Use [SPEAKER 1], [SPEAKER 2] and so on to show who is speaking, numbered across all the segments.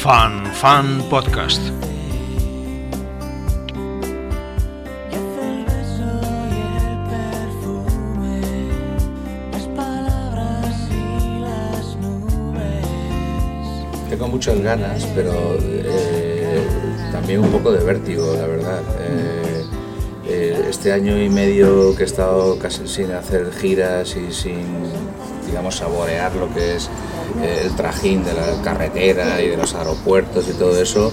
[SPEAKER 1] Fan Fan Podcast.
[SPEAKER 2] Tengo muchas ganas, pero eh, también un poco de vértigo, la verdad. Eh, eh, este año y medio que he estado casi sin hacer giras y sin, digamos, saborear lo que es el trajín de la carretera y de los aeropuertos y todo eso,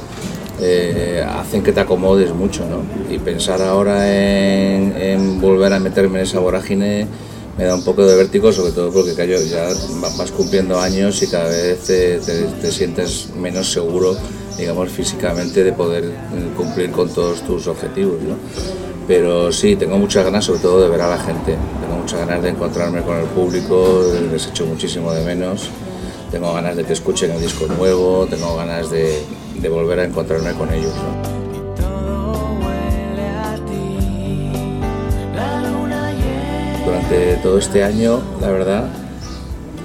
[SPEAKER 2] hacen que te acomodes mucho, ¿no? Y pensar ahora en, en volver a meterme en esa vorágine me da un poco de vértigo, sobre todo porque ya vas cumpliendo años y cada vez te, sientes menos seguro, digamos, físicamente de poder eh, cumplir con todos tus objetivos. ¿no? Pero sí, tengo muchas ganas sobre todo de ver a la gente, tengo muchas ganas de encontrarme con el público, les echo muchísimo de menos, tengo ganas de que escuchen el disco nuevo, tengo ganas de, de volver a encontrarme con ellos. durante todo este año, la verdad,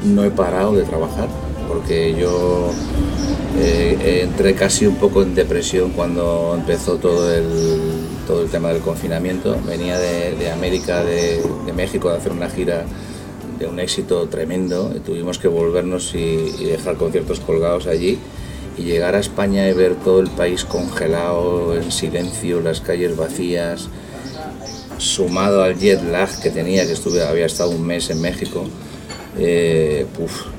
[SPEAKER 2] no he parado de trabajar, porque yo eh, entré casi un poco en depresión cuando empezó todo el, todo el tema del confinamiento. Venía de, América, de, México, de hacer una gira de un éxito tremendo. tuvimos que volvernos y, y dejar conciertos colgados allí y llegar a España y ver todo el país congelado, en silencio, las calles vacías sumado al jet lag que tenía, que estuve, había estado un mes en México, eh,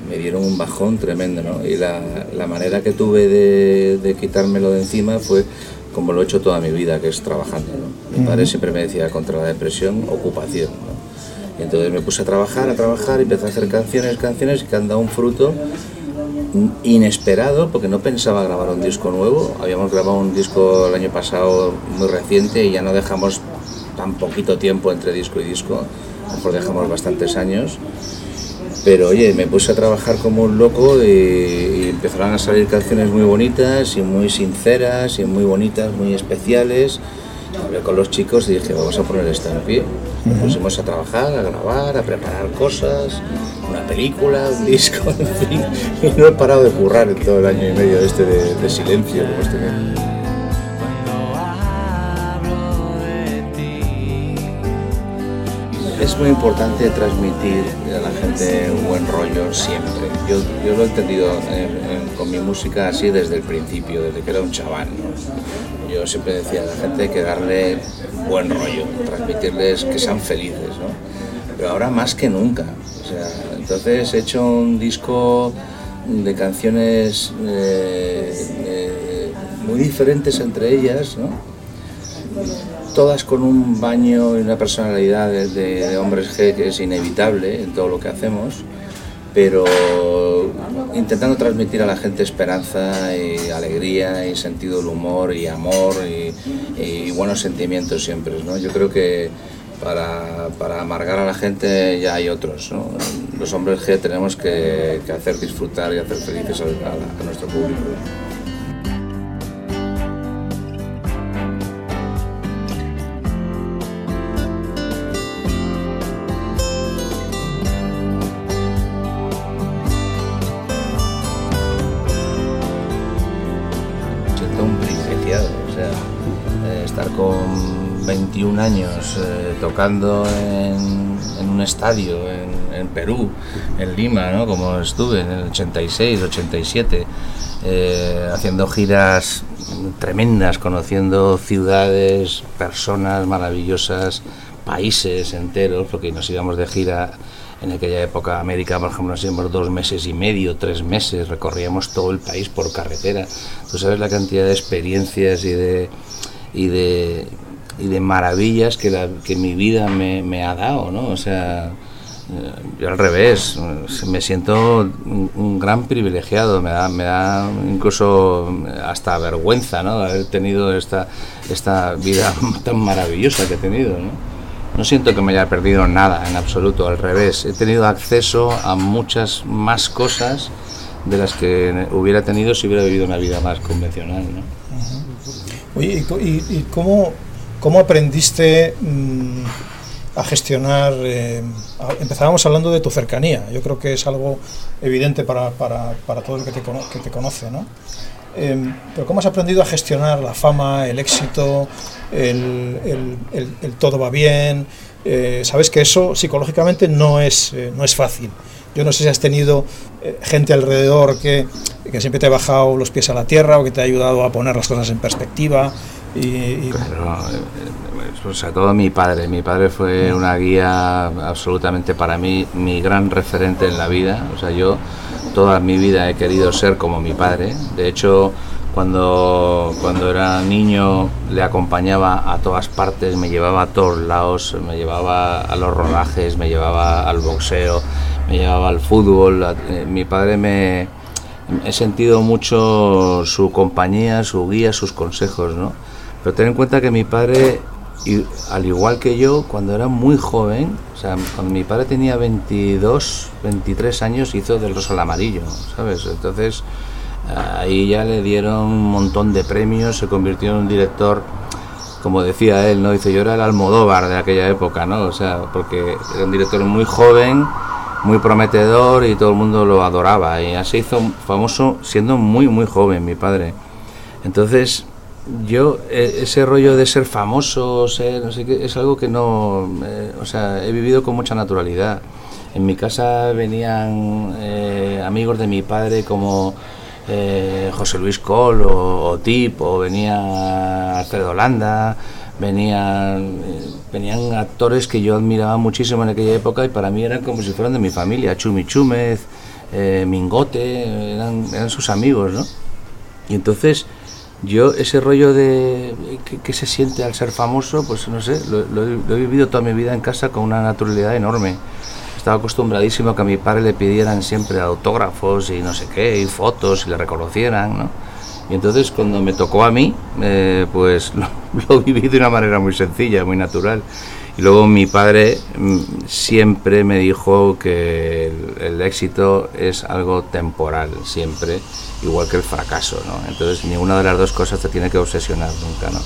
[SPEAKER 2] me dieron un bajón tremendo, ¿no? Y la, la manera que tuve de, de, quitármelo de encima fue como lo he hecho toda mi vida, que es trabajando, ¿no? Mi padre siempre me decía contra la depresión, ocupación, ¿no? Entonces me puse a trabajar, a trabajar, empecé a hacer canciones, canciones que han dado un fruto inesperado porque no pensaba grabar un disco nuevo. Habíamos grabado un disco el año pasado muy reciente y ya no dejamos tan poquito tiempo entre disco y disco, a lo mejor dejamos bastantes años, pero oye, me puse a trabajar como un loco y, empezaron a salir canciones muy bonitas y muy sinceras y muy bonitas, muy especiales. Hablé con los chicos y dije, vamos a poner esto en pie. Nos pusimos a trabajar, a grabar, a preparar cosas, una película, un disco, en fin. Y no he parado de currar en todo el año y medio este de, de silencio que hemos tenido. Es muy importante transmitir a la gente un buen rollo siempre. Yo, yo lo he entendido con mi música así desde el principio, desde que era un chaval. Yo siempre decía a la gente que darle buen rollo, transmitirles que sean felices, ¿no? pero ahora más que nunca. O sea, entonces he hecho un disco de canciones eh, eh, muy diferentes entre ellas, ¿no? Todas con un baño y una personalidad de, hombres G que es inevitable en todo lo que hacemos, pero intentando transmitir a la gente esperanza y alegría y sentido del humor y amor y, buenos sentimientos siempre. ¿no? Yo creo que para, para, amargar a la gente ya hay otros. Los hombres G tenemos que, hacer disfrutar y hacer felices a nuestro público. Años eh, tocando en, un estadio en, Perú, en Lima, ¿no? como estuve en el 86, 87, eh, haciendo giras tremendas, conociendo ciudades, personas maravillosas, países enteros, porque nos íbamos de gira en aquella época América, por ejemplo, nos íbamos dos meses y medio, tres meses, recorríamos todo el país por carretera. Tú sabes la cantidad de experiencias y de y de, y de maravillas que, la, que mi vida me, me, ha dado, ¿no? O sea, eh, yo al revés, me siento un, gran privilegiado, me da, me da incluso hasta vergüenza, ¿no? Haber tenido esta, esta vida tan maravillosa que he tenido, ¿no? No siento que me haya perdido nada en absoluto, al revés, he tenido acceso a muchas más cosas de las que hubiera tenido si hubiera vivido una vida más convencional, ¿no?
[SPEAKER 3] Oye, ¿y, cómo, cómo, aprendiste mm, a gestionar? Eh, empezábamos hablando de tu cercanía, yo creo que es algo evidente para, para, para todo el que te, que te conoce, ¿no? Em, pero ¿cómo has aprendido a gestionar la fama, el éxito, el, todo va bien? Eh, sabes que eso psicológicamente no es, eh, no es fácil. Yo no sé si has tenido eh, gente alrededor que, que, siempre te ha bajado los pies a la tierra o que te ha ayudado a poner las cosas en perspectiva. Y,
[SPEAKER 2] Claro, sobre todo mi padre. Mi padre fue una guía absolutamente para mí, mi gran referente en la vida. O sea, yo toda mi vida he querido ser como mi padre. De hecho, cuando, cuando era niño le acompañaba a todas partes, me llevaba a todos lados, me llevaba a los rodajes, me llevaba al boxeo, me llevaba al fútbol. Eh, mi padre me... He sentido mucho su compañía, su guía, sus consejos, ¿no? Pero ten en cuenta que mi padre al igual que yo, cuando era muy joven, o sea, cuando mi padre tenía 22, 23 años, hizo del rosa al amarillo, ¿sabes? Entonces, ahí ya le dieron un montón de premios, se convirtió en un director, como decía él, ¿no? Dice, yo era el Almodóvar de aquella época, ¿no? O sea, porque era un director muy joven, muy prometedor y todo el mundo lo adoraba. Y así hizo famoso siendo muy, muy joven mi padre. Entonces, yo e, ese rollo de ser famoso, ser no sé qué, es algo que no, eh, o sea, he vivido con mucha naturalidad. En mi casa venían eh, amigos de mi padre como eh, José Luis Col o, Tip, o venía Alfredo Landa, venían, venían actores que yo admiraba muchísimo en aquella época y para mí eran como si fueran de mi familia, Chumi Chúmez, Mingote, eran, eran sus amigos, ¿no? Y entonces yo ese rollo de que, se siente al ser famoso, pues no sé, lo, he vivido toda mi vida en casa con una naturalidad enorme. Estaba acostumbradísimo a que a mi padre le pidieran siempre autógrafos y no sé qué, y fotos, y le reconocieran, ¿no? Y entonces cuando me tocó a mí, eh, pues lo, viví de una manera muy sencilla, muy natural. Y luego mi padre mm, siempre me dijo que el éxito es algo temporal, siempre igual que el fracaso, ¿no? Entonces ninguna de las dos cosas te tiene que obsesionar nunca, ¿no?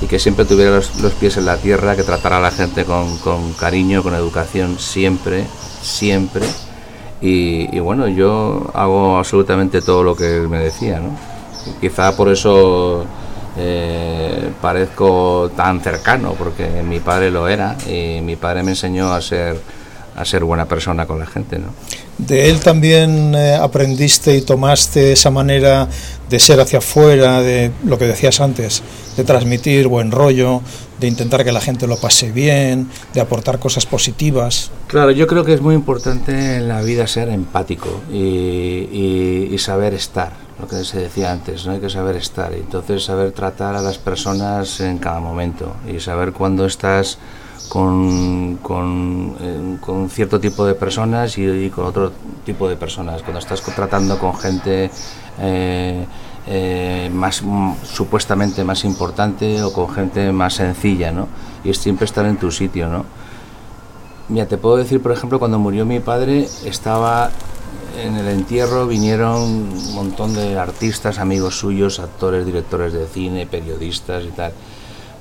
[SPEAKER 2] Y que siempre tuviera los, pies en la tierra, que tratara a la gente con, cariño, con educación, siempre, siempre. Y, bueno, yo hago absolutamente todo lo que él me decía, ¿no? quizá por eso eh, parezco tan cercano, porque mi padre lo era y mi padre me enseñó a ser, a ser buena persona con la gente, ¿no?
[SPEAKER 3] ¿De él también eh, aprendiste y tomaste esa manera de ser hacia afuera, de lo que decías antes, de transmitir buen rollo, de intentar que la gente lo pase bien, de aportar cosas positivas?
[SPEAKER 2] Claro, yo creo que es muy importante en la vida ser empático y, saber estar, lo que se decía antes, no hay que saber estar, entonces saber tratar a las personas en cada momento y saber cuándo estás con, con, eh, con, cierto tipo de personas y, con otro tipo de personas. Cuando estás tratando con gente eh, eh, más mm, supuestamente más importante o con gente más sencilla, ¿no? Y es siempre estar en tu sitio, ¿no? Mira, te puedo decir, por ejemplo, cuando murió mi padre, estaba en el entierro, vinieron un montón de artistas, amigos suyos, actores, directores de cine, periodistas y tal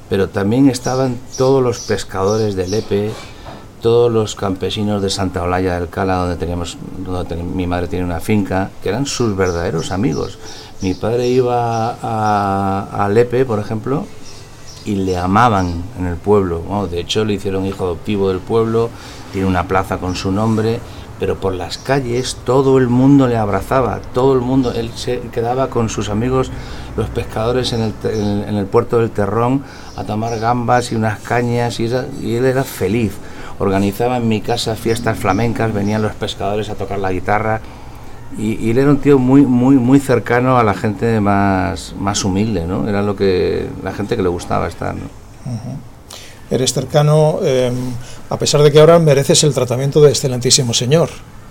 [SPEAKER 2] pero también estaban todos los pescadores de Lepe, todos los campesinos de Santa Olalla del Cala, donde teníamos, donde mi madre tiene una finca, que eran sus verdaderos amigos. Mi padre iba a Lepe, por ejemplo, y le amaban en el pueblo. de hecho, le hicieron hijo adoptivo del pueblo, tiene una plaza con su nombre pero por las calles todo el mundo le abrazaba, todo el mundo, él se quedaba con sus amigos, los pescadores en el, en el puerto del Terrón, a tomar gambas y unas cañas, y, él era feliz. Organizaba en mi casa fiestas flamencas, venían los pescadores a tocar la guitarra, y, él era un tío muy, muy, muy cercano a la gente más, más humilde, ¿no? Era lo que, la gente que le gustaba estar, ¿no?
[SPEAKER 3] Eres cercano... Em, a pesar de que ahora mereces el tratamiento de excelentísimo señor.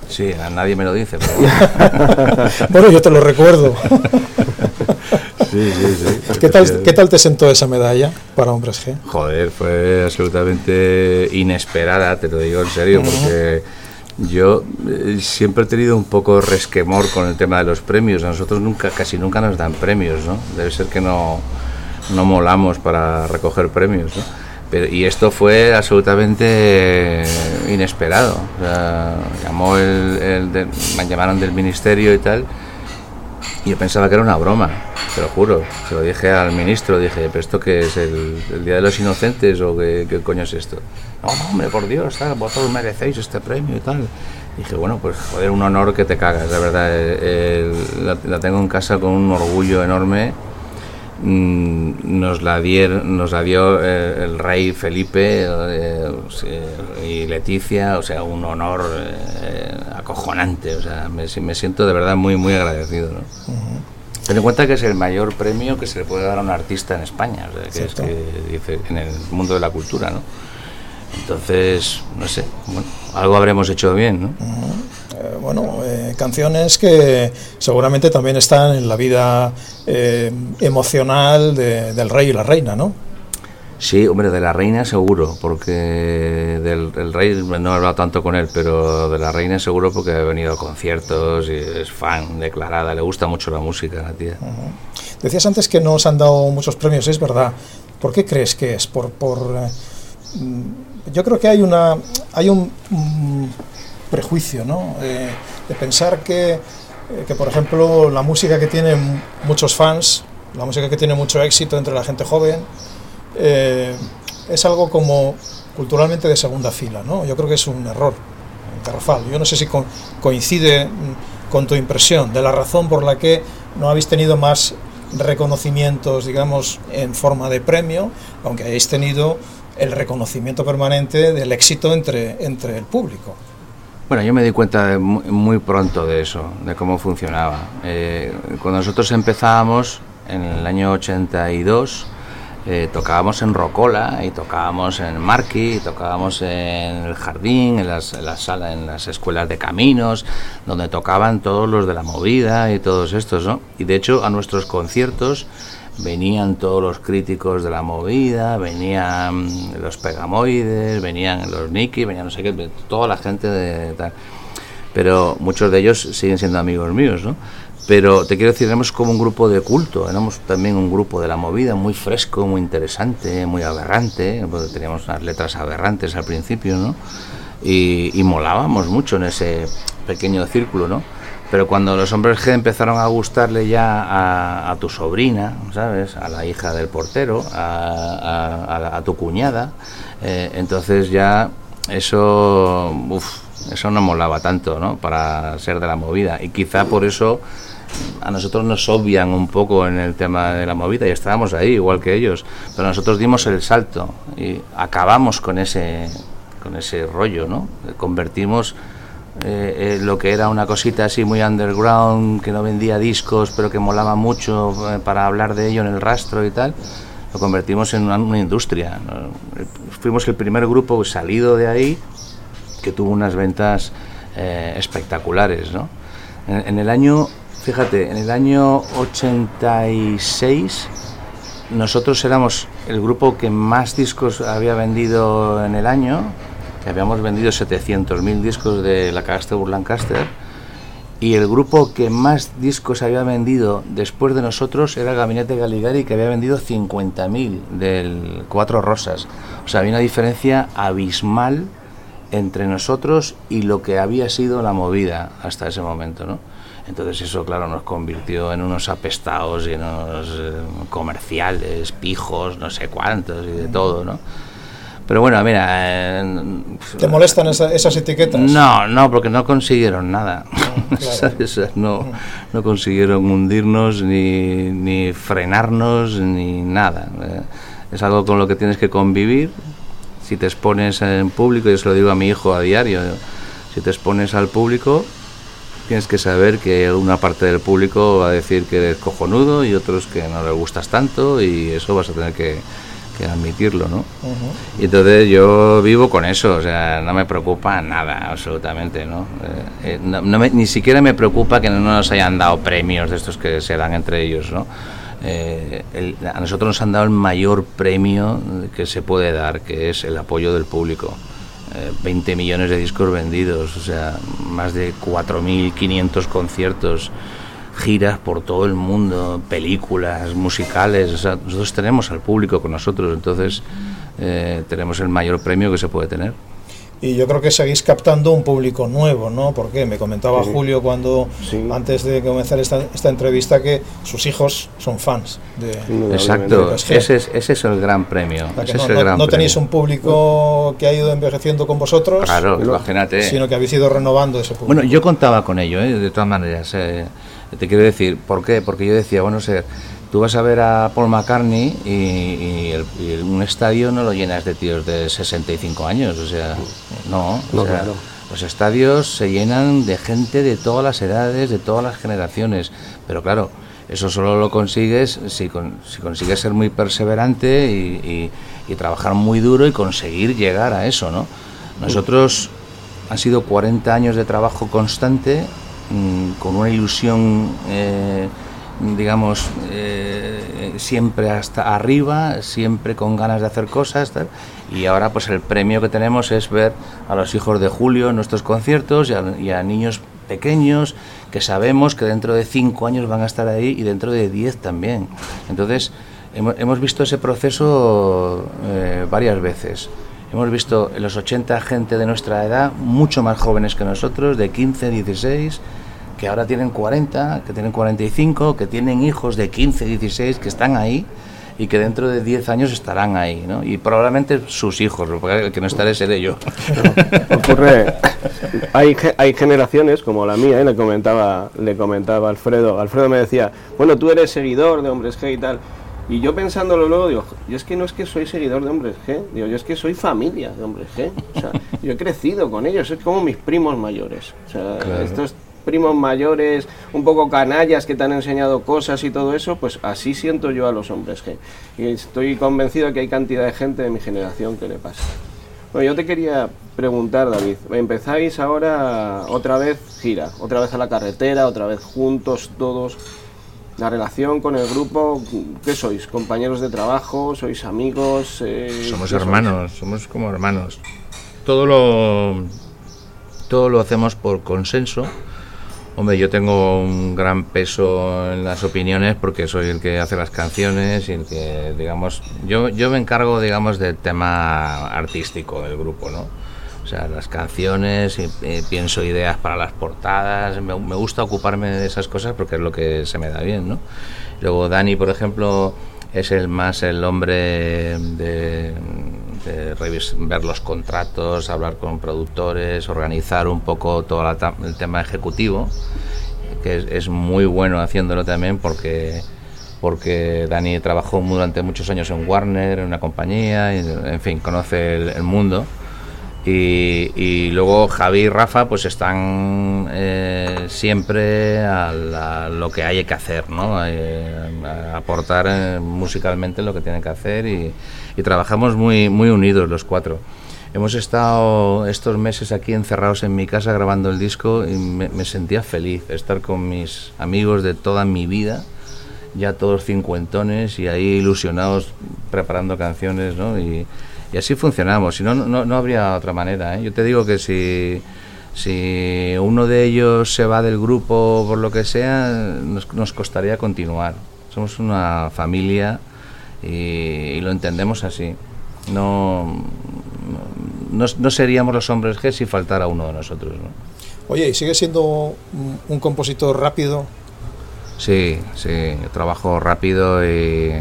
[SPEAKER 2] Sí, a nadie me lo dice.
[SPEAKER 3] bueno, yo te lo recuerdo. sí, sí, sí. ¿Qué tal, ¿Qué tal te sentó esa medalla para Hombres G?
[SPEAKER 2] Joder, fue absolutamente inesperada, te lo digo en serio, porque yo eh, siempre he tenido un poco resquemor con el tema de los premios. A nosotros nunca, casi nunca nos dan premios, ¿no? Debe ser que no, no molamos para recoger premios, ¿no? Y esto fue absolutamente inesperado. llamó el, me llamaron del ministerio y tal. yo pensaba que era una broma, te lo juro. Se lo dije al ministro, dije, ¿pero esto qué es? ¿El, Día de los Inocentes o qué, qué, coño es esto? No, hombre, por Dios, tal, vosotros merecéis este premio y tal. dije, bueno, pues joder, un honor que te cagas, la verdad. Eh, la, la, tengo en casa con un orgullo enorme Mm, nos la, nos la dio eh, el rey Felipe eh, y Leticia, o sea, un honor eh, acojonante, o sea, me, siento de verdad muy, muy agradecido. ¿no? Ten en cuenta que es el mayor premio que se le puede dar a un artista en España, que es que dice, en el mundo de la cultura, ¿no? Entonces, no sé, bueno, algo habremos hecho bien, ¿no?
[SPEAKER 3] Eh, bueno, eh, canciones que seguramente también están en la vida eh, emocional del rey y la reina, ¿no?
[SPEAKER 2] Sí, hombre, de la reina seguro, porque del, rey no he hablado tanto con él, pero de la reina seguro porque ha venido a conciertos y es fan declarada, le gusta mucho la música, la tía.
[SPEAKER 3] Decías antes que no os han dado muchos premios, es verdad. ¿Por qué crees que es? Por, por yo creo que hay una hay un prejuicio, ¿no? Eh, de pensar que, eh, que, por ejemplo, la música que tiene muchos fans, la música que tiene mucho éxito entre la gente joven, eh, es algo como culturalmente de segunda fila, ¿no? Yo creo que es un error, garrafal. Yo no sé si coincide con tu impresión de la razón por la que no habéis tenido más reconocimientos, digamos, en forma de premio, aunque hayáis tenido el reconocimiento permanente del éxito entre, entre el público.
[SPEAKER 2] Bueno, yo me di cuenta muy pronto de eso, de cómo funcionaba. Eh, cuando nosotros empezábamos, en el año 82, eh, tocábamos en Rocola y tocábamos en Marqui, y tocábamos en el jardín, en las, en sala, en las escuelas de caminos, donde tocaban todos los de la movida y todos estos, ¿no? Y de hecho a nuestros conciertos venían todos los críticos de la movida, venían los pegamoides, venían los Nicky, venían no sé qué, toda la gente de tal. Pero muchos de ellos siguen siendo amigos míos, ¿no? Pero te quiero decir, éramos como un grupo de culto, éramos también un grupo de la movida muy fresco, muy interesante, muy aberrante, porque teníamos unas letras aberrantes al principio, ¿no? Y, y molábamos mucho en ese pequeño círculo, ¿no? Pero cuando los hombres G empezaron a gustarle ya a, tu sobrina, ¿sabes? A la hija del portero, a, tu cuñada, eh, entonces ya eso, uf, eso no molaba tanto, ¿no? Para ser de la movida. Y quizá por eso a nosotros nos obvian un poco en el tema de la movida y estábamos ahí igual que ellos. Pero nosotros dimos el salto y acabamos con ese, con ese rollo, ¿no? Convertimos eh, eh, lo que era una cosita así muy underground, que no vendía discos, pero que molaba mucho eh, para hablar de ello en el rastro y tal, lo convertimos en una, industria. Fuimos el primer grupo salido de ahí que tuvo unas ventas espectaculares. ¿no? En, en, el año, fíjate, en el año 86 nosotros éramos el grupo que más discos había vendido en el año habíamos vendido 700.000 discos de la Castle Lancaster y el grupo que más discos había vendido después de nosotros era Gabinete Galigari que había vendido 50.000 del Cuatro Rosas. O sea, había una diferencia abismal entre nosotros y lo que había sido la movida hasta ese momento, ¿no? Entonces eso, claro, nos convirtió en unos apestados y en unos eh, comerciales, pijos, no sé cuántos y de todo, ¿no? Pero bueno, mira... Eh,
[SPEAKER 3] ¿Te molestan esas etiquetas?
[SPEAKER 2] No, no, porque no consiguieron nada. no, no consiguieron hundirnos, ni, ni frenarnos, ni nada. Eh, es algo con lo que tienes que convivir. Si te expones en público, yo se lo digo a mi hijo a diario, si te expones al público, tienes que saber que una parte del público va a decir que eres cojonudo y otros que no le gustas tanto y eso vas a tener que que admitirlo, ¿no? Y entonces yo vivo con eso, o sea, no me preocupa nada, absolutamente, ¿no? Eh, eh, ni siquiera me preocupa que no nos hayan dado premios de estos que se dan entre ellos, ¿no? Eh, a nosotros nos han dado el mayor premio que se puede dar, que es el apoyo del público. 20 millones de discos vendidos, o sea, más de 4.500 conciertos giras por todo el mundo, películas, musicales. nosotros tenemos al público con nosotros, entonces eh, tenemos el mayor premio que se puede tener.
[SPEAKER 3] y yo creo que seguís captando un público nuevo, ¿no? Porque me comentaba Julio cuando, antes de comenzar esta, esta, entrevista, que sus hijos son fans de...
[SPEAKER 2] Exacto, ese es, ese es el gran premio. Ese
[SPEAKER 3] no,
[SPEAKER 2] es el gran
[SPEAKER 3] no tenéis un público que ha ido envejeciendo con vosotros,
[SPEAKER 2] claro, imagínate.
[SPEAKER 3] sino que habéis ido renovando ese público.
[SPEAKER 2] Bueno, yo contaba con ello, ¿eh? de todas maneras. Eh, te quiero decir, ¿por qué? Porque yo decía, bueno, ser Tú vas a ver a Paul McCartney y, un estadio no lo llenas de tíos de 65 años, o sea, no. Los estadios se llenan de gente de todas las edades, de todas las generaciones, pero claro, eso solo lo consigues si, si consigues ser muy perseverante y, trabajar muy duro y conseguir llegar a eso, ¿no? Nosotros han sido 40 años de trabajo constante, mm, con una ilusión eh, digamos, eh, siempre hasta arriba, siempre con ganas de hacer cosas. Y ahora pues el premio que tenemos es ver a los hijos de Julio en nuestros conciertos y a, niños pequeños que sabemos que dentro de cinco años van a estar ahí y dentro de diez también. Entonces, hemos, visto ese proceso eh, varias veces. Hemos visto en los 80 gente de nuestra edad, mucho más jóvenes que nosotros, de 15, 16, que ahora tienen 40, que tienen 45, que tienen hijos de 15, 16, que están ahí y que dentro de 10 años estarán ahí, ¿no? Y probablemente sus hijos, porque el que no estaré seré yo.
[SPEAKER 4] ocurre, hay, hay generaciones como la mía, y le comentaba, le comentaba Alfredo, Alfredo me decía, bueno, tú eres seguidor de Hombres G y tal, y yo pensándolo luego digo, yo es que no es que soy seguidor de Hombres G, digo, yo es que soy familia de Hombres G, o sea, yo he crecido con ellos, es como mis primos mayores, o sea, estos primos mayores, un poco canallas que te han enseñado cosas y todo eso, pues así siento yo a los hombres G. Y estoy convencido que hay cantidad de gente de mi generación que le pasa. Bueno, yo te quería preguntar, David, empezáis ahora otra vez gira, otra vez a la carretera, otra vez juntos todos. La relación con el grupo, ¿qué sois? ¿Compañeros de trabajo? ¿Sois amigos?
[SPEAKER 2] Eh, somos hermanos, somos como hermanos. Todo lo, todo lo hacemos por consenso Hombre, yo tengo un gran peso en las opiniones porque soy el que hace las canciones y el que, digamos, yo, yo me encargo, digamos, del tema artístico del grupo, ¿no? O sea, las canciones, y, pienso ideas para las portadas, me, me, gusta ocuparme de esas cosas porque es lo que se me da bien, ¿no? Luego Dani, por ejemplo, es el más el hombre de ver los contratos, hablar con productores, organizar un poco todo el tema ejecutivo, que es, muy bueno haciéndolo también porque porque Dani trabajó durante muchos años en Warner, en una compañía, y, en fin, conoce el, mundo. Y, luego Javi y Rafa pues están eh, siempre a, lo que hay que hacer, ¿no? Eh, aportar eh, musicalmente lo que tienen que hacer y, y trabajamos muy, muy unidos los cuatro. Hemos estado estos meses aquí encerrados en mi casa grabando el disco y me, sentía feliz estar con mis amigos de toda mi vida, ya todos cincuentones y ahí ilusionados preparando canciones, ¿no? Y, así funcionamos, si no, no, no habría otra manera. ¿eh? Yo te digo que si, si uno de ellos se va del grupo por lo que sea, nos, nos costaría continuar. Somos una familia y, lo entendemos así. No, no, seríamos los hombres G si faltara uno de nosotros.
[SPEAKER 3] Oye, ¿y sigue siendo un, compositor rápido?
[SPEAKER 2] Sí, sí, trabajo rápido y...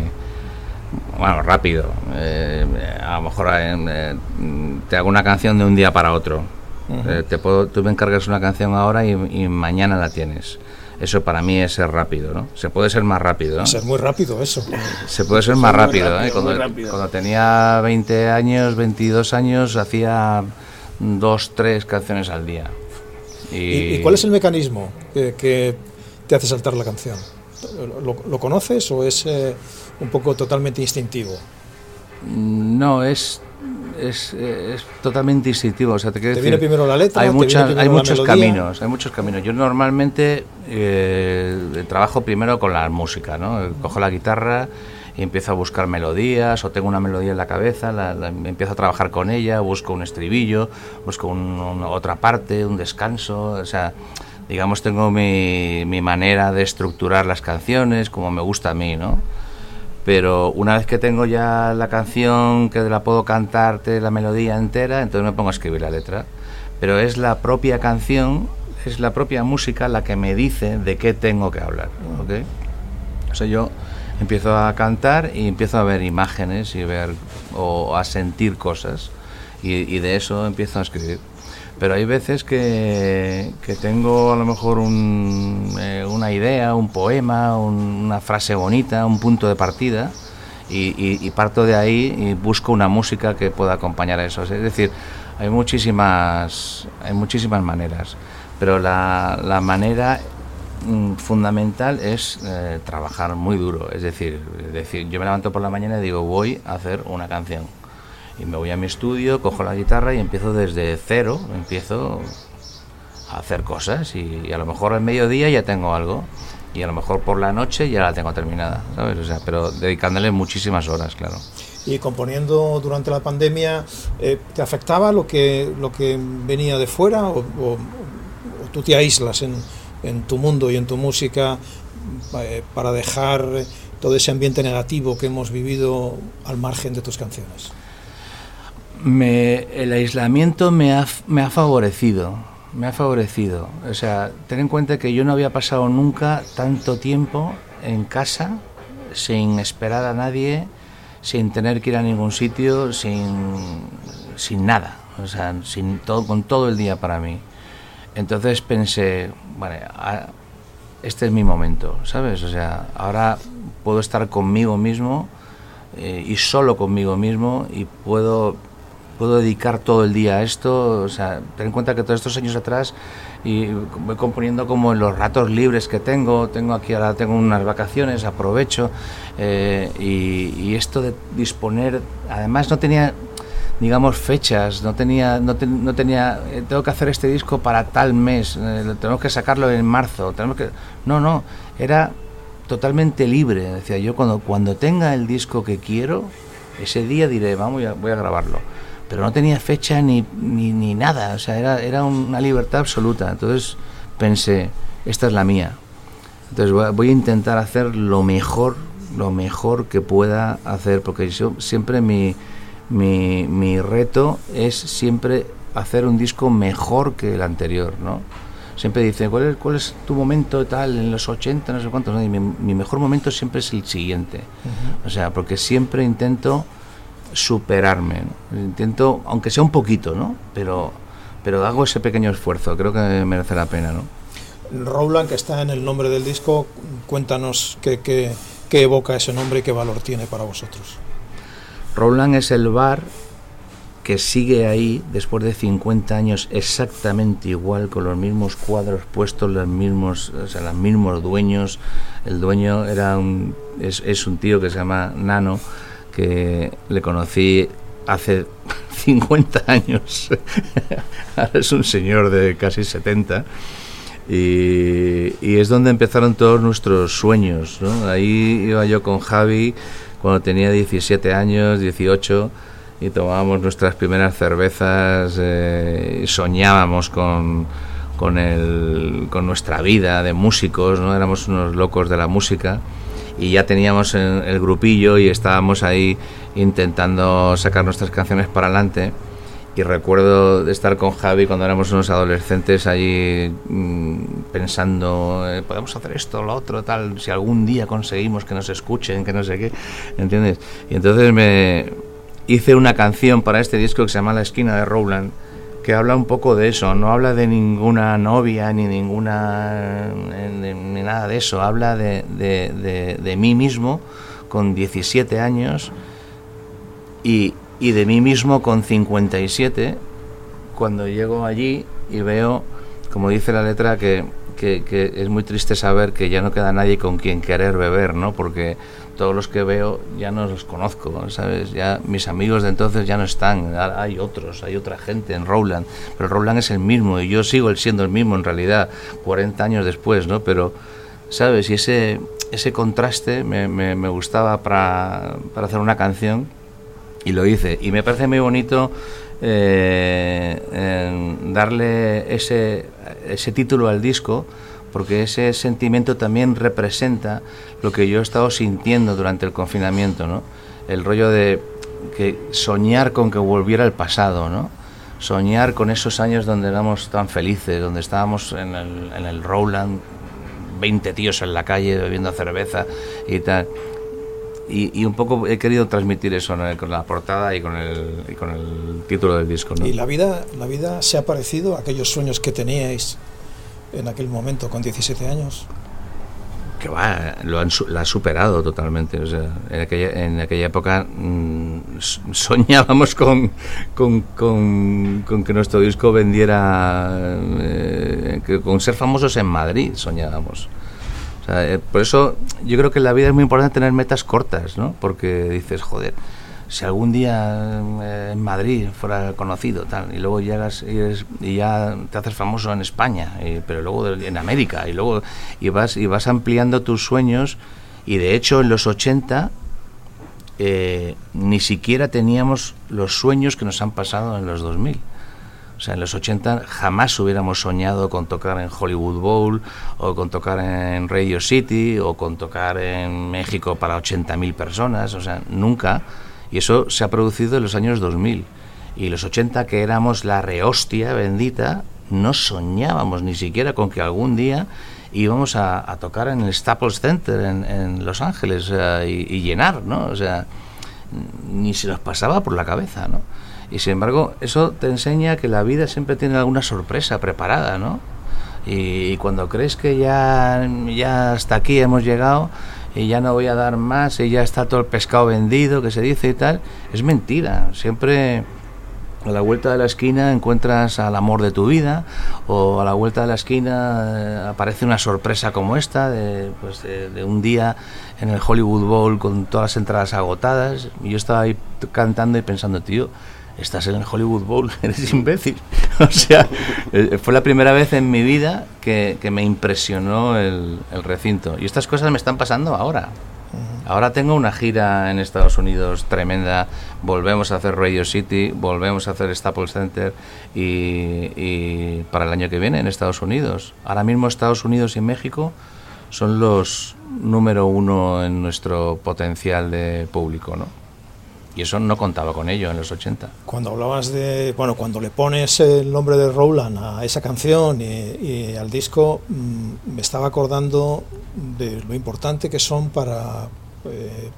[SPEAKER 2] Bueno, rápido. Eh, a lo mejor eh, te hago una canción de un día para otro. Eh, te puedo, tú me encargas una canción ahora y mañana la tienes. Eso para mí es ser rápido, ¿no? Se puede ser más rápido, ¿no?
[SPEAKER 3] Ser muy rápido, eso.
[SPEAKER 2] Se puede ser más rápido, ¿eh? Cuando, tenía 20 años, 22 años, hacía dos, tres canciones al día.
[SPEAKER 3] ¿Y, cuál es el mecanismo que, te hace saltar la canción? ¿Lo, conoces o es eh, un poco totalmente instintivo?
[SPEAKER 2] No, es es, es, totalmente instintivo. O sea, te,
[SPEAKER 3] ¿Te viene primero la letra?
[SPEAKER 2] Hay, muchas, hay muchos caminos, hay muchos caminos. Yo normalmente eh, trabajo primero con la música, ¿no? Cojo la guitarra y empiezo a buscar melodías o tengo una melodía en la cabeza, la, empiezo a trabajar con ella, busco un estribillo, busco otra parte, un descanso, o sea, digamos tengo mi, mi manera de estructurar las canciones como me gusta a mí, ¿no? Pero una vez que tengo ya la canción, que la puedo cantarte la melodía entera, entonces me pongo a escribir la letra. Pero es la propia canción, es la propia música la que me dice de qué tengo que hablar. ¿ok? O sea, yo empiezo a cantar y empiezo a ver imágenes y ver o a sentir cosas y, y de eso empiezo a escribir. Pero hay veces que, tengo a lo mejor un, eh, una idea, un poema, un- una frase bonita, un punto de partida y, y- y parto de ahí y busco una música que pueda acompañar a eso. Es decir, hay muchísimas, hay muchísimas maneras, pero la, la manera mm, fundamental es eh, trabajar muy duro. Es decir, es decir, yo me levanto por la mañana y digo, voy a hacer una canción. Y me voy a mi estudio, cojo la guitarra y empiezo desde cero, empiezo a hacer cosas y, y a lo mejor al mediodía ya tengo algo y a lo mejor por la noche ya la tengo terminada, ¿sabes? O sea, pero dedicándole muchísimas horas, claro.
[SPEAKER 3] Y componiendo durante la pandemia, eh, ¿te afectaba lo que, lo que venía de fuera o, o- o tú te aíslas en, en tu mundo y en tu música eh, para dejar todo ese ambiente negativo que hemos vivido al margen de tus canciones?
[SPEAKER 2] Me, el aislamiento me ha, me ha favorecido, me ha favorecido. O sea, ten en cuenta que yo no había pasado nunca tanto tiempo en casa sin esperar a nadie, sin tener que ir a ningún sitio, sin, sin nada, o sea, sin todo, con todo el día para mí. Entonces pensé, vale, a- este es mi momento, ¿sabes? O sea, ahora puedo estar conmigo mismo eh, y solo conmigo mismo y puedo puedo dedicar todo el día a esto, o sea, ten en cuenta que todos estos años atrás y voy componiendo como en los ratos libres que tengo, tengo aquí ahora tengo unas vacaciones, aprovecho eh, y, esto de disponer, además no tenía digamos fechas, no tenía, no, te- no tenía, eh, tengo que hacer este disco para tal mes, eh, tenemos que sacarlo en marzo, tenemos que, no, no, era totalmente libre, decía yo cuando cuando tenga el disco que quiero, ese día diré, vamos, voy voy a grabarlo, pero no tenía fecha ni, ni, ni nada, o sea, era, era una libertad absoluta, entonces pensé, esta es la mía, entonces voy a, voy a intentar hacer lo mejor, lo mejor que pueda hacer, porque yo siempre mi, mi, mi reto es siempre hacer un disco mejor que el anterior, ¿no? Siempre dice, ¿cuál es, cuál es tu momento tal en los 80, no sé cuántos? ¿no? Y mi, mi mejor momento siempre es el siguiente. O sea, porque siempre intento superarme, ¿no? intento, aunque sea un poquito, ¿no? Pero, pero hago ese pequeño esfuerzo, creo que merece la pena, ¿no?
[SPEAKER 3] Rowland, que está en el nombre del disco, cuéntanos qué, qué- qué evoca ese nombre y qué valor tiene para vosotros.
[SPEAKER 2] Roland es el bar que sigue ahí después de 50 años exactamente igual, con los mismos cuadros puestos, los mismos, o sea, los mismos dueños. El dueño era un, es, es un tío que se llama Nano, que le conocí hace 50 años. Ahora es un señor de casi 70. Y, y es donde empezaron todos nuestros sueños. ¿no? Ahí iba yo con Javi cuando tenía 17 años, 18, y tomábamos nuestras primeras cervezas, eh, y soñábamos con, con, el, con nuestra vida de músicos, ¿no? éramos unos locos de la música. Y ya teníamos el, grupillo y estábamos ahí intentando sacar nuestras canciones para adelante. Y recuerdo de estar con Javi cuando éramos unos adolescentes allí mm, pensando, eh, podemos hacer esto, lo otro, tal, si algún día conseguimos que nos escuchen, que no sé qué, ¿entiendes? Y entonces me hice una canción para este disco que se llama La esquina de Rowland, que habla un poco de eso, no habla de ninguna novia ni ninguna ni, nada de eso, habla de, de, de, de mí mismo con 17 años y, y de mí mismo con 57 cuando llego allí y veo, como dice la letra, que, que, que, es muy triste saber que ya no queda nadie con quien querer beber, ¿no? Porque todos los que veo ya no los conozco, ¿sabes? Ya mis amigos de entonces ya no están, hay otros, hay otra gente en Rowland, pero Rowland es el mismo y yo sigo siendo el mismo en realidad, 40 años después, ¿no? Pero, ¿sabes? Y ese, ese contraste me, me, me gustaba para, para hacer una canción y lo hice. Y me parece muy bonito eh, darle ese, ese título al disco porque ese sentimiento también representa lo que yo he estado sintiendo durante el confinamiento, ¿no? El rollo de soñar con que volviera el pasado, ¿no? Soñar con esos años donde éramos tan felices, donde estábamos en el, en el Rowland, 20 tíos en la calle bebiendo cerveza y tal. Y, un poco he querido transmitir eso con la portada y con el, título del disco.
[SPEAKER 3] ¿Y la vida, la vida se ha parecido a aquellos sueños que teníais en aquel momento con 17 años?
[SPEAKER 2] que va, lo han, la ha superado totalmente. En, aquella, en aquella época mm, soñábamos con, con, con- que nuestro disco vendiera, eh, con ser famosos en Madrid, soñábamos. O sea, eh, por eso yo creo que en la vida es muy importante tener metas cortas, ¿no? Porque dices, joder, si algún día eh, en Madrid fuera conocido, tal, y luego llegas y, ya te haces famoso en España, pero luego en América, y luego y vas, y vas ampliando tus sueños, y de hecho en los 80 eh, ni siquiera teníamos los sueños que nos han pasado en los 2000. O sea, en los 80 jamás hubiéramos soñado con tocar en Hollywood Bowl, o con tocar en Radio City, o con tocar en México para 80.000 personas. O sea, nunca. Y eso se ha producido en los años 2000. Y los 80, que éramos la rehostia bendita, no soñábamos ni siquiera con que algún día íbamos a, tocar en el Staples Center en, en Los Ángeles y, y llenar, ¿no? O sea, ni se nos pasaba por la cabeza, ¿no? Y sin embargo, eso te enseña que la vida siempre tiene alguna sorpresa preparada, ¿no? Y, y cuando crees que ya, ya hasta aquí hemos llegado y ya no voy a dar más y ya está todo el pescado vendido, que se dice y tal, es mentira. Siempre a la vuelta de la esquina encuentras al amor de tu vida o a la vuelta de la esquina eh, aparece una sorpresa como esta de, pues, de, un día en el Hollywood Bowl con todas las entradas agotadas y yo estaba ahí cantando y pensando tío estás en el Hollywood Bowl eres imbécil o sea eh, fue la primera vez en mi vida que, que me impresionó el, el recinto y estas cosas me están pasando ahora Ahora tengo una gira en Estados Unidos tremenda. Volvemos a hacer Radio City, volvemos a hacer Staples Center y, y para el año que viene en Estados Unidos. Ahora mismo Estados Unidos y México son los número uno en nuestro potencial de público, ¿no? Y eso no contaba con ello en los 80.
[SPEAKER 3] Cuando hablabas de, bueno, cuando le pones el nombre de Rowland a esa canción y, y al disco, mm, me estaba acordando de lo importante que son para, eh,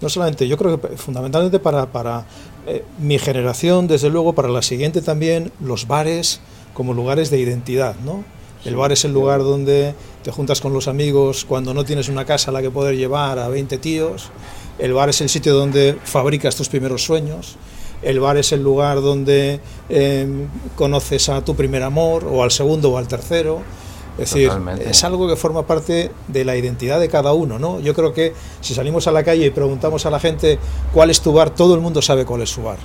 [SPEAKER 3] no solamente, yo creo que fundamentalmente para, para eh, mi generación, desde luego, para la siguiente también, los bares como lugares de identidad, ¿no? El bar es el lugar donde te juntas con los amigos cuando no tienes una casa a la que poder llevar a 20 tíos. El bar es el sitio donde fabricas tus primeros sueños. El bar es el lugar donde eh, conoces a tu primer amor o al segundo o al tercero. Es decir,
[SPEAKER 2] Totalmente.
[SPEAKER 3] es algo que forma parte de la identidad de cada uno, ¿no? Yo creo que si salimos a la calle y preguntamos a la gente cuál es tu bar, todo el mundo sabe cuál es su bar.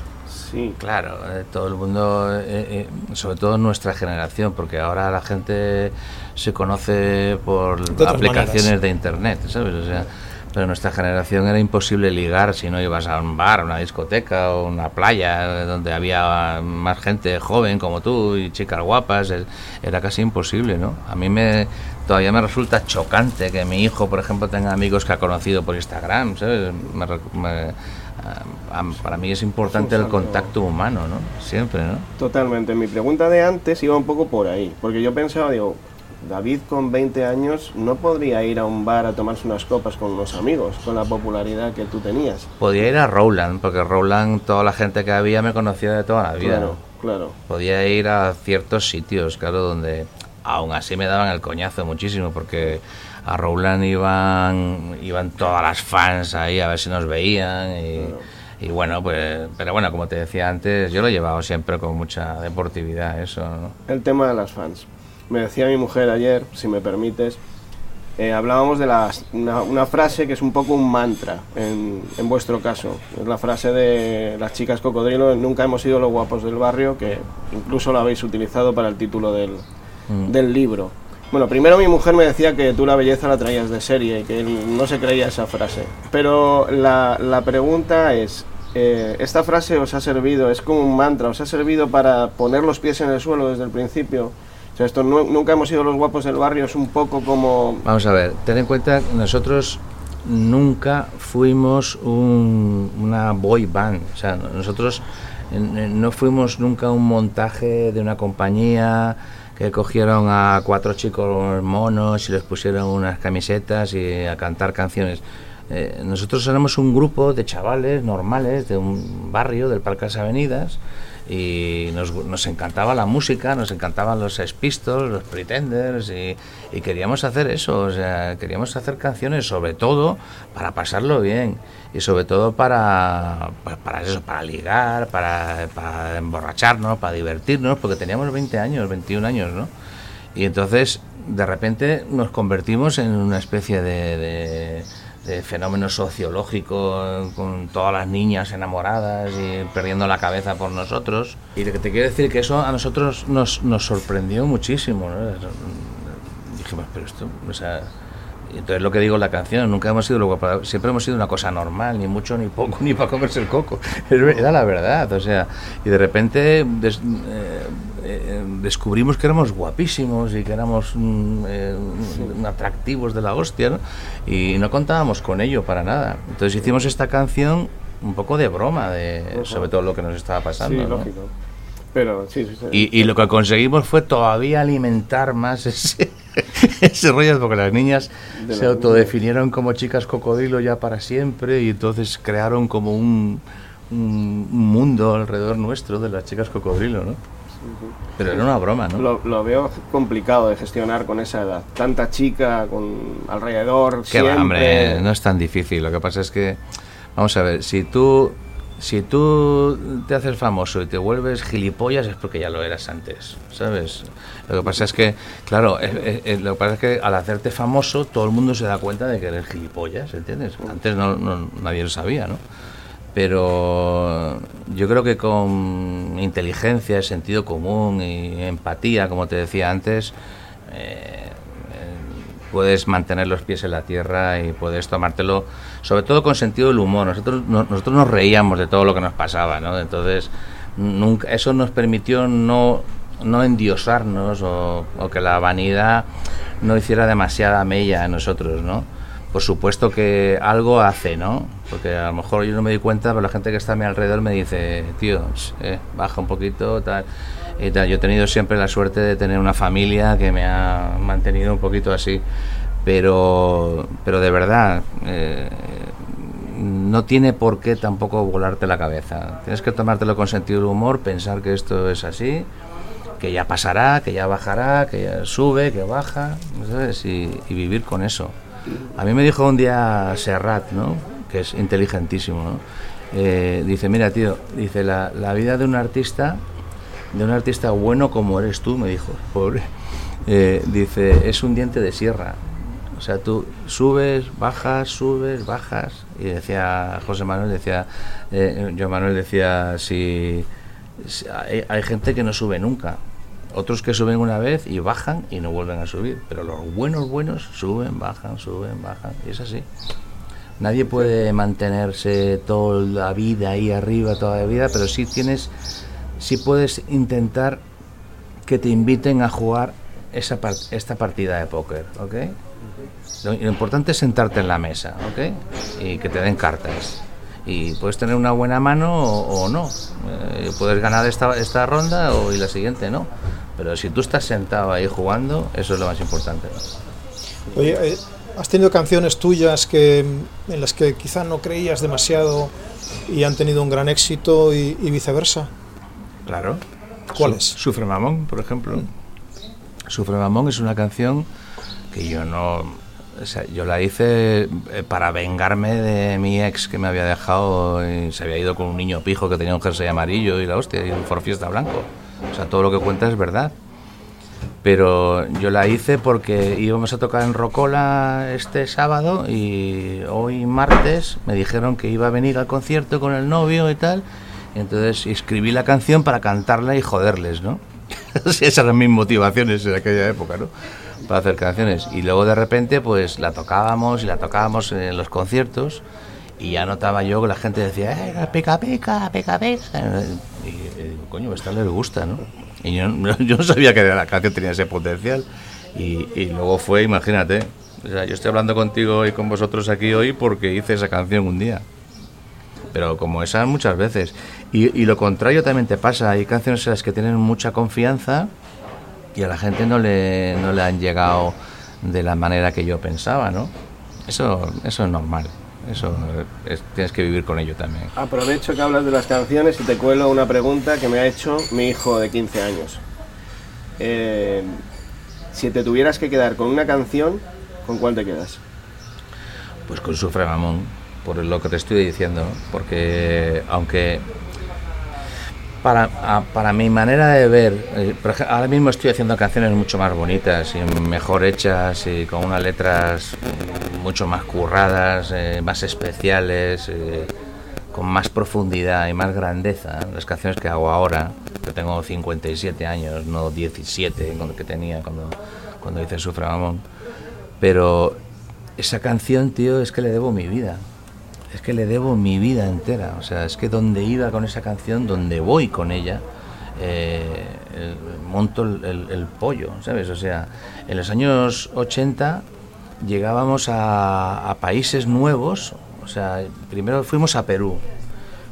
[SPEAKER 4] Sí,
[SPEAKER 2] Claro, eh, todo el mundo, eh, eh, sobre todo nuestra generación, porque ahora la gente se conoce por aplicaciones
[SPEAKER 3] maneras.
[SPEAKER 2] de internet, ¿sabes? O sea, pero nuestra generación era imposible ligar si no ibas a un bar, una discoteca o una playa donde había más gente joven como tú y chicas guapas, era casi imposible, ¿no? A mí me todavía me resulta chocante que mi hijo, por ejemplo, tenga amigos que ha conocido por Instagram, ¿sabes? Me para mí es importante el contacto humano, ¿no? Siempre, ¿no?
[SPEAKER 4] totalmente. Mi pregunta de antes iba un poco por ahí, porque yo pensaba, digo, David con 20 años no podría ir a un bar a tomarse unas copas con unos amigos, con la popularidad que tú tenías.
[SPEAKER 2] Podía ir a Rowland, porque Rowland, toda la gente que había me conocía de toda la vida.
[SPEAKER 4] Claro, claro.
[SPEAKER 2] Podía ir a ciertos sitios, claro, donde aún así me daban el coñazo muchísimo, porque a Rowland iban, iban todas las fans ahí a ver si nos veían y, y bueno, pues, pero bueno, como te decía antes, yo lo he llevado siempre con mucha deportividad, eso, ¿no?
[SPEAKER 4] El tema de las fans. Me decía mi mujer ayer, si me permites, eh, hablábamos de las, una, una frase que es un poco un mantra en, en vuestro caso. Es la frase de las chicas cocodrilo, nunca hemos sido los guapos del barrio, que incluso la habéis utilizado para el título del, del libro. Bueno, primero mi mujer me decía que tú la belleza la traías de serie y que él no se creía esa frase. Pero la, la pregunta es, eh, ¿esta frase os ha servido, es como un mantra, os ha servido para poner los pies en el suelo desde el principio O sea, esto nu- nunca hemos sido los guapos del barrio, es un poco como...
[SPEAKER 2] Vamos a ver, ten en cuenta, nosotros nunca fuimos un- una boy band. O sea, nosotros no fuimos nunca un montaje de una compañía que cogieron a cuatro chicos monos y les pusieron unas camisetas y a cantar canciones. Eh, nosotros éramos un grupo de chavales normales de un barrio del Parque las Avenidas y nos, nos encantaba la música, nos encantaban los Sex Pistols, los Pretenders y, queríamos hacer eso, o sea, queríamos hacer canciones sobre todo para pasarlo bien y sobre todo para, para, para eso, para ligar, para, emborracharnos, para divertirnos, porque teníamos 20 años, 21 años, ¿no? Y entonces, de repente, nos convertimos en una especie de- de fenómeno sociológico con todas las niñas enamoradas y perdiendo la cabeza por nosotros. Y lo que te quiero decir que eso a nosotros nos, nos sorprendió muchísimo. ¿no? Dijimos, pero esto, o sea, entonces lo que digo en la canción, nunca hemos sido que- siempre hemos sido una cosa normal, ni mucho ni poco, ni para comerse el coco. Era la verdad, o sea, y de repente des- eh, eh, descubrimos que éramos guapísimos y que éramos mm, eh, atractivos de la hostia, ¿no? Y no contábamos con ello para nada. Entonces hicimos esta canción un poco de broma, de, sobre todo lo que nos estaba pasando.
[SPEAKER 4] Sí,
[SPEAKER 2] ¿no?
[SPEAKER 4] lógico. Pero sí, sí, sí.
[SPEAKER 2] Y, y lo que conseguimos fue todavía alimentar más ese, ese rollo, porque las niñas
[SPEAKER 4] De
[SPEAKER 2] se autodefinieron como chicas cocodrilo ya para siempre y entonces crearon como un, un mundo alrededor nuestro de las chicas cocodrilo, ¿no? Pero era una broma, ¿no?
[SPEAKER 4] Lo, lo veo complicado de gestionar con esa edad. Tanta chica con alrededor,
[SPEAKER 2] Que
[SPEAKER 4] siempre...
[SPEAKER 2] hombre, no es tan difícil. Lo que pasa es que, vamos a ver, si tú, si tú te haces famoso y te vuelves gilipollas es porque ya lo eras antes, ¿sabes? Lo que pasa es que, claro, eh, eh, eh, lo que pasa es que al hacerte famoso todo el mundo se da cuenta de que eres gilipollas, ¿entiendes? Antes no, no- nadie lo sabía, ¿no? Pero yo creo que con inteligencia, sentido común y empatía, como te decía antes, eh, puedes mantener los pies en la tierra y puedes tomártelo, sobre todo con sentido del humor. Nosotros, no- nosotros nos reíamos de todo lo que nos pasaba, ¿no? Entonces, nunca, eso nos permitió no, no endiosarnos o, o que la vanidad no hiciera demasiada mella en nosotros, ¿no? Por supuesto que algo hace, ¿no? Porque a lo mejor yo no me di cuenta, pero la gente que está a mi alrededor me dice, tío, eh, baja un poquito, tal. Y tal. Yo he tenido siempre la suerte de tener una familia que me ha mantenido un poquito así. Pero, pero de verdad, eh, no tiene por qué tampoco volarte la cabeza. Tienes que tomártelo con sentido del humor, pensar que esto es así, que ya pasará, que ya bajará, que ya sube, que baja, ¿sabes? Y, y vivir con eso. A mí me dijo un día Serrat, ¿no? que es inteligentísimo, ¿no? Eh, dice, mira tío, dice, la, vida de un artista, de un artista bueno como eres tú, me dijo, pobre, eh, dice, es un diente de sierra. O sea, tú subes, bajas, subes, bajas. Y decía José Manuel, decía, eh, yo Manuel decía, si, hay gente que no sube nunca. Otros que suben una vez y bajan y no vuelven a subir. Pero los buenos, buenos suben, bajan, suben, bajan. Y es así. Nadie puede mantenerse toda la vida ahí arriba, toda la vida, pero sí tienes, sí puedes intentar que te inviten a jugar esa par- esta partida de póker, ¿ok? Lo, lo importante es sentarte en la mesa, ¿ok? Y que te den cartas. Y puedes tener una buena mano o, o no. Eh, puedes ganar esta, esta ronda o, y la siguiente no. Pero si tú estás sentado ahí jugando, eso es lo más importante.
[SPEAKER 3] Oye, eh, ¿has tenido canciones tuyas que, en las que quizá no creías demasiado y han tenido un gran éxito y, y viceversa?
[SPEAKER 2] Claro.
[SPEAKER 3] ¿Cuáles?
[SPEAKER 2] Su- Sufre Mamón, por ejemplo. Sufre Mamón es una canción que yo no. o sea, yo la hice eh, para vengarme de mi ex que me había dejado y se había ido con un niño pijo que tenía un jersey amarillo y la hostia, y un Ford Fiesta blanco. O sea, todo lo que cuenta es verdad. Pero yo la hice porque íbamos a tocar en Rocola este sábado y hoy martes me dijeron que iba a venir al concierto con el novio y tal. Y entonces escribí la canción para cantarla y joderles, ¿no? Esas eran mis motivaciones en aquella época, ¿no? Para hacer canciones. Y luego de repente pues la tocábamos y la tocábamos en los conciertos y ya notaba yo que la gente decía, ¡eh, pica, pica, pica, pica! Y, digo, coño, a esta le gusta, ¿no? Y yo, no sabía que la canción tenía ese potencial. Y, luego fue, imagínate, o sea, yo estoy hablando contigo y con vosotros aquí hoy porque hice esa canción un día. Pero como esa muchas veces. Y, y lo contrario también te pasa. Hay canciones en las que tienen mucha confianza y a la gente no le, no le han llegado de la manera que yo pensaba, ¿no? Eso, eso es normal. Eso es- tienes que vivir con ello también.
[SPEAKER 4] Aprovecho que hablas de las canciones y te cuelo una pregunta que me ha hecho mi hijo de 15 años. Eh, si te tuvieras que quedar con una canción, ¿con cuál te quedas?
[SPEAKER 2] Pues con Sufre Mamón, por lo que te estoy diciendo, ¿no? porque aunque para, para mi manera de ver, eh, ahora mismo estoy haciendo canciones mucho más bonitas y mejor hechas y con unas letras mucho más curradas, eh, más especiales, eh, con más profundidad y más grandeza. Las canciones que hago ahora, que tengo 57 años, no 17 con- que tenía cuando, cuando hice Sufre Mamón, pero esa canción, tío, es que le debo mi vida. Es que le debo mi vida entera. O sea, es que donde iba con esa canción, donde voy con ella, eh, monto el pollo, ¿sabes? O sea, en los años 80 llegábamos a, a países nuevos. O sea, primero fuimos a Perú.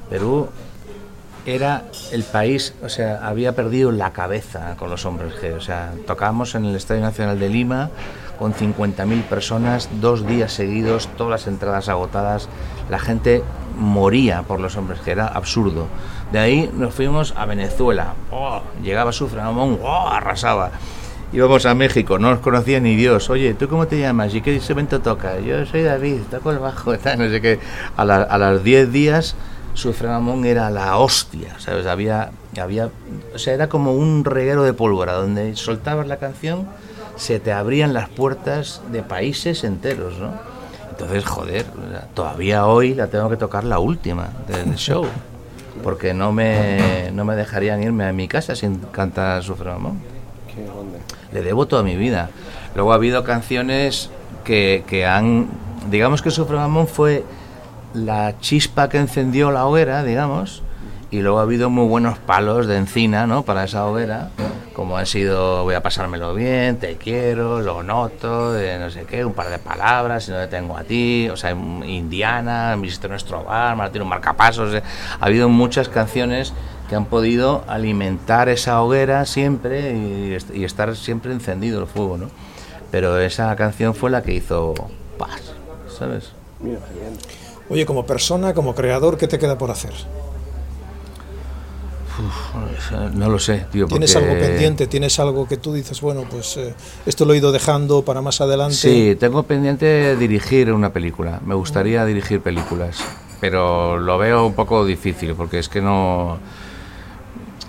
[SPEAKER 2] Perú era el país, o sea, había perdido la cabeza con los hombres G. O sea, tocábamos en el Estadio Nacional de Lima con 50.000 personas, dos días seguidos, todas las entradas agotadas. La gente moría por los hombres G, era absurdo. De ahí nos fuimos a Venezuela. ¡Oh! Llegaba Sufre Mamón, ¡oh! arrasaba. Íbamos a México, no nos conocía ni Dios. Oye, ¿tú cómo te llamas? ¿Y qué instrumento tocas? Yo soy David, toco el bajo, tal, no sé qué. A, la- a las 10 días, Sufre Mamón era la hostia, ¿sabes? Había, había, o sea, era como un reguero de pólvora, donde soltabas la canción, se te abrían las puertas de países enteros, ¿no? Entonces, joder, todavía hoy la tengo que tocar la última del show, porque no me, no me dejarían irme a mi casa sin cantar Sufre Mamón le debo toda mi vida. Luego ha habido canciones que, que han, digamos que Sufre Mamón fue la chispa que encendió la hoguera, digamos, y luego ha habido muy buenos palos de encina, ¿no? Para esa hoguera, como han sido voy a pasármelo bien, te quiero, lo noto, no sé qué, un par de palabras, si no te tengo a ti, o sea, Indiana, visité nuestro bar, Martín, un marcapasos, ha habido muchas canciones que han podido alimentar esa hoguera siempre y, est- y estar siempre encendido el fuego, ¿no? Pero esa canción fue la que hizo paz, ¿sabes?
[SPEAKER 4] Mira, genial.
[SPEAKER 3] Oye, como persona, como creador, ¿qué te queda por hacer?
[SPEAKER 2] No lo sé, tío.
[SPEAKER 3] ¿Tienes algo pendiente? ¿Tienes algo que tú dices, bueno, pues eh, esto lo he ido dejando para más adelante?
[SPEAKER 2] Sí, tengo pendiente dirigir una película. Me gustaría dirigir películas, pero lo veo un poco difícil porque es que no.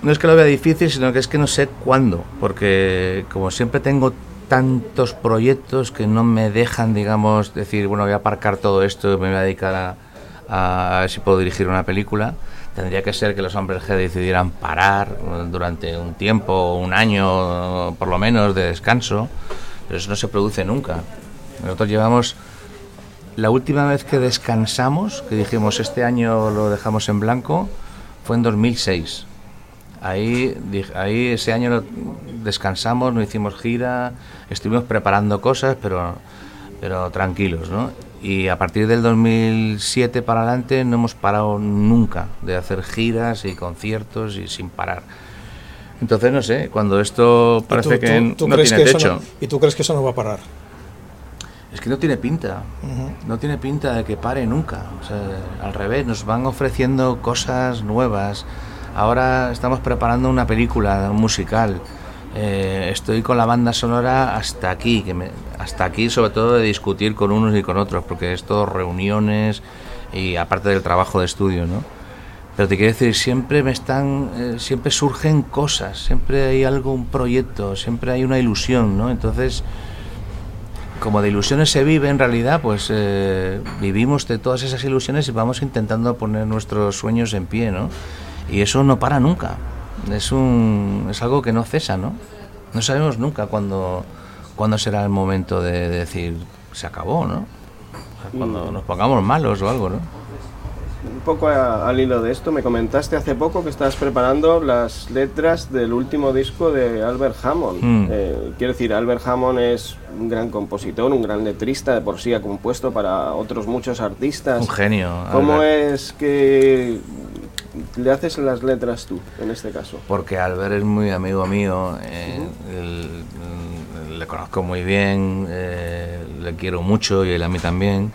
[SPEAKER 2] No es que lo vea difícil, sino que es que no sé cuándo, porque como siempre tengo tantos proyectos que no me dejan, digamos, decir, bueno, voy a aparcar todo esto me voy a dedicar a, a, ver si puedo dirigir una película. Tendría que ser que los hombres G decidieran parar durante un tiempo, un año por lo menos de descanso, pero eso no se produce nunca. Nosotros llevamos la última vez que descansamos, que dijimos este año lo dejamos en blanco, fue en 2006. Ahí, ahí ese año descansamos, no hicimos gira, estuvimos preparando cosas, pero, pero tranquilos, ¿no? Y a partir del 2007 para adelante no hemos parado nunca de hacer giras y conciertos y sin parar. Entonces, no sé, cuando esto
[SPEAKER 3] ¿Y
[SPEAKER 2] parece
[SPEAKER 3] tú-
[SPEAKER 2] que
[SPEAKER 3] tú- tú
[SPEAKER 2] no tiene
[SPEAKER 3] que
[SPEAKER 2] techo,
[SPEAKER 3] no- ¿Y tú crees que eso no va a parar?
[SPEAKER 2] es que no tiene pinta. No tiene pinta de que pare nunca. O sea, al revés, nos van ofreciendo cosas nuevas. Ahora estamos preparando una película, un musical. Eh, estoy con la banda sonora hasta aquí, que me- hasta aquí sobre todo de discutir con unos y con otros, porque es todo reuniones y aparte del trabajo de estudio, ¿no? Pero te quiero decir, siempre me están, eh, siempre surgen cosas, siempre hay algo, un proyecto, siempre hay una ilusión, ¿no? Entonces, como de ilusiones se vive en realidad, pues eh, vivimos de todas esas ilusiones y vamos intentando poner nuestros sueños en pie, ¿no? Y eso no para nunca. Es un es algo que no cesa, ¿no? No sabemos nunca cuándo cuándo será el momento de, decir se acabó, ¿no? Cuando nos pongamos malos o algo, ¿no?
[SPEAKER 4] poco a- al hilo de esto, me comentaste hace poco que estabas preparando las letras del último disco de Albert Hammond.
[SPEAKER 2] Mm.
[SPEAKER 4] Eh, quiero decir, Albert Hammond es un gran compositor, un gran letrista, de por sí ha compuesto para otros muchos artistas.
[SPEAKER 2] Un genio.
[SPEAKER 4] ¿Cómo
[SPEAKER 2] Albert.
[SPEAKER 4] es que le haces las letras tú, en este caso?
[SPEAKER 2] Porque Albert es muy amigo mío, eh, le conozco muy bien, eh, le quiero mucho y él a mí también,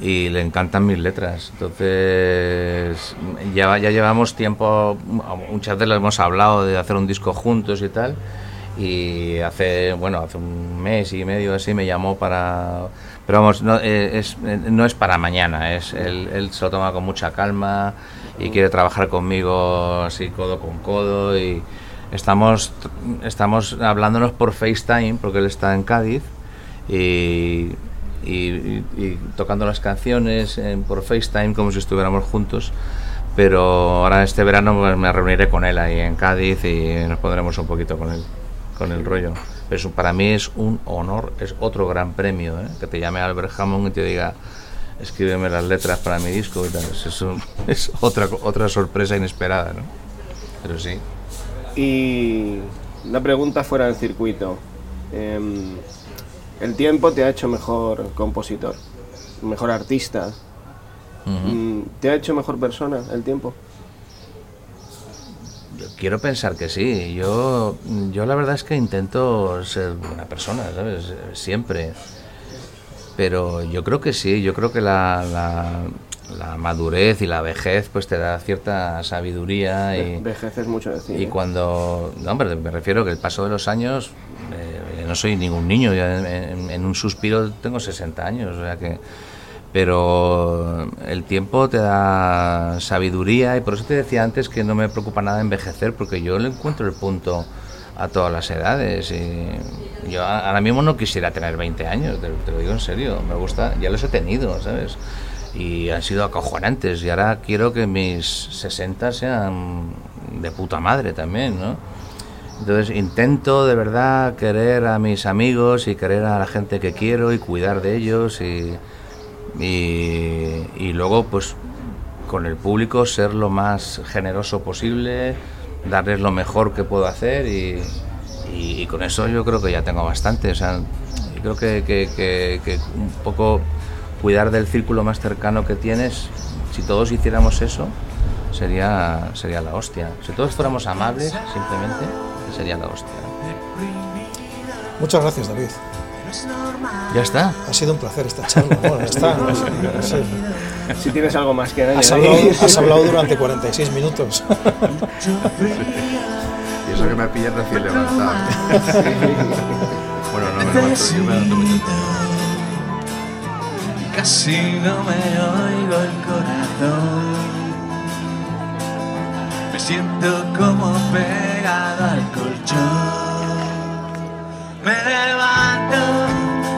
[SPEAKER 2] y le encantan mis letras. Entonces, ya, ya llevamos tiempo, muchas veces lo hemos hablado de hacer un disco juntos y tal, y hace, bueno, hace un mes y medio así me llamó para... Pero vamos, no, eh, es, eh, no es para mañana, es, él, él se lo toma con mucha calma y quiere trabajar conmigo así codo con codo y estamos, estamos hablándonos por FaceTime porque él está en Cádiz y, y- y- tocando las canciones en- por FaceTime como si estuviéramos juntos. Pero ahora este verano pues, me reuniré con él ahí en Cádiz y nos pondremos un poquito con él, con el rollo. Pero eso para mí es un honor, es otro gran premio, ¿eh? que te llame Albert Hammond y te diga, escríbeme las letras para mi disco y tal. Es, es otra, otra sorpresa inesperada, ¿no? Pero sí.
[SPEAKER 4] Y una pregunta fuera del circuito. Em, el tiempo te ha hecho mejor compositor, mejor artista. Mm, ¿Te ha hecho mejor persona el tiempo?
[SPEAKER 2] Yo quiero pensar que sí. Yo, yo la verdad es que intento ser buena persona, ¿sabes? Siempre. Pero yo creo que sí, yo creo que la, la, la madurez y la vejez pues te da cierta sabiduría y,
[SPEAKER 4] Vejez es mucho decir.
[SPEAKER 2] y
[SPEAKER 4] ¿eh?
[SPEAKER 2] cuando... No, hombre, me refiero que el paso de los años, eh, no soy ningún niño, en- en un suspiro tengo 60 años, o sea que... Pero el tiempo te da sabiduría y por eso te decía antes que no me preocupa nada envejecer, porque yo le encuentro el punto a todas las edades. Y yo ahora mismo no quisiera tener 20 años, te, te lo digo en serio, me gusta, ya los he tenido, ¿sabes? Y han sido acojonantes y ahora quiero que mis 60 sean de puta madre también, ¿no? Entonces intento de verdad querer a mis amigos y querer a la gente que quiero y cuidar de ellos y, y, y luego pues con el público ser lo más generoso posible, darles lo mejor que puedo hacer y, con eso yo creo que ya tengo bastante. O sea, yo creo que, que- que- que un poco cuidar del círculo más cercano que tienes, si todos hiciéramos eso, sería, sería la hostia. Si todos fuéramos amables, simplemente, sería la hostia.
[SPEAKER 3] Muchas gracias, David.
[SPEAKER 2] Ya está.
[SPEAKER 3] Ha sido un placer esta charla. Bueno, ya está. No sé, no sé.
[SPEAKER 4] Si tienes algo más que añadir.
[SPEAKER 3] Has, hablado, has hablado durante 46 minutos.
[SPEAKER 2] Y eso que me pillas recién levantado. bueno, no me levanto, yo me levanto.
[SPEAKER 5] Casi no me oigo el corazón. Me siento como pegado al colchón. Me levanto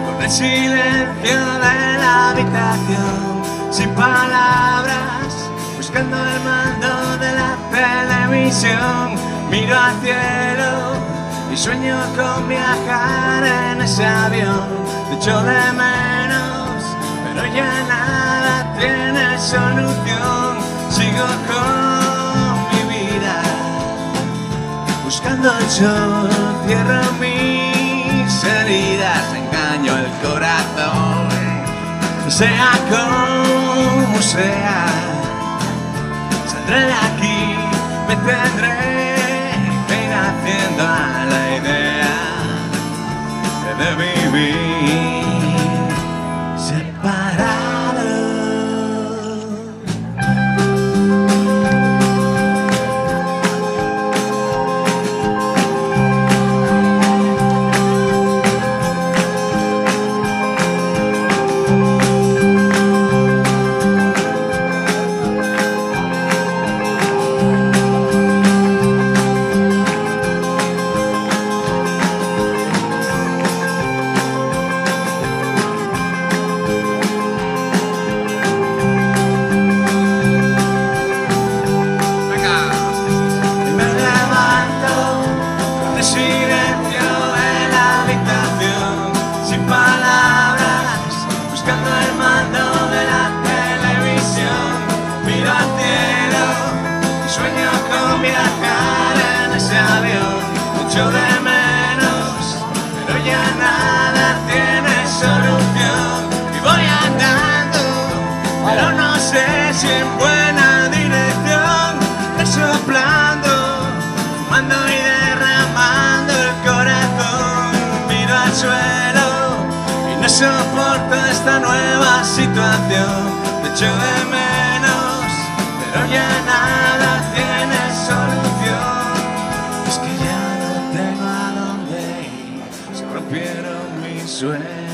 [SPEAKER 5] con el silencio de la habitación, sin palabras, buscando el mando de la televisión. Miro al cielo y sueño con viajar en ese avión. Te echo de menos, pero ya nada tiene solución. Sigo con mi vida buscando el sol, cierro mis engaño el corazón, sea como sea, saldré de aquí, me tendré que ir haciendo a la idea de vivir soporto esta nueva situación. Te echo de menos, pero ya nada tiene solución. Es que ya no tengo a dónde ir, se rompieron mis sueños.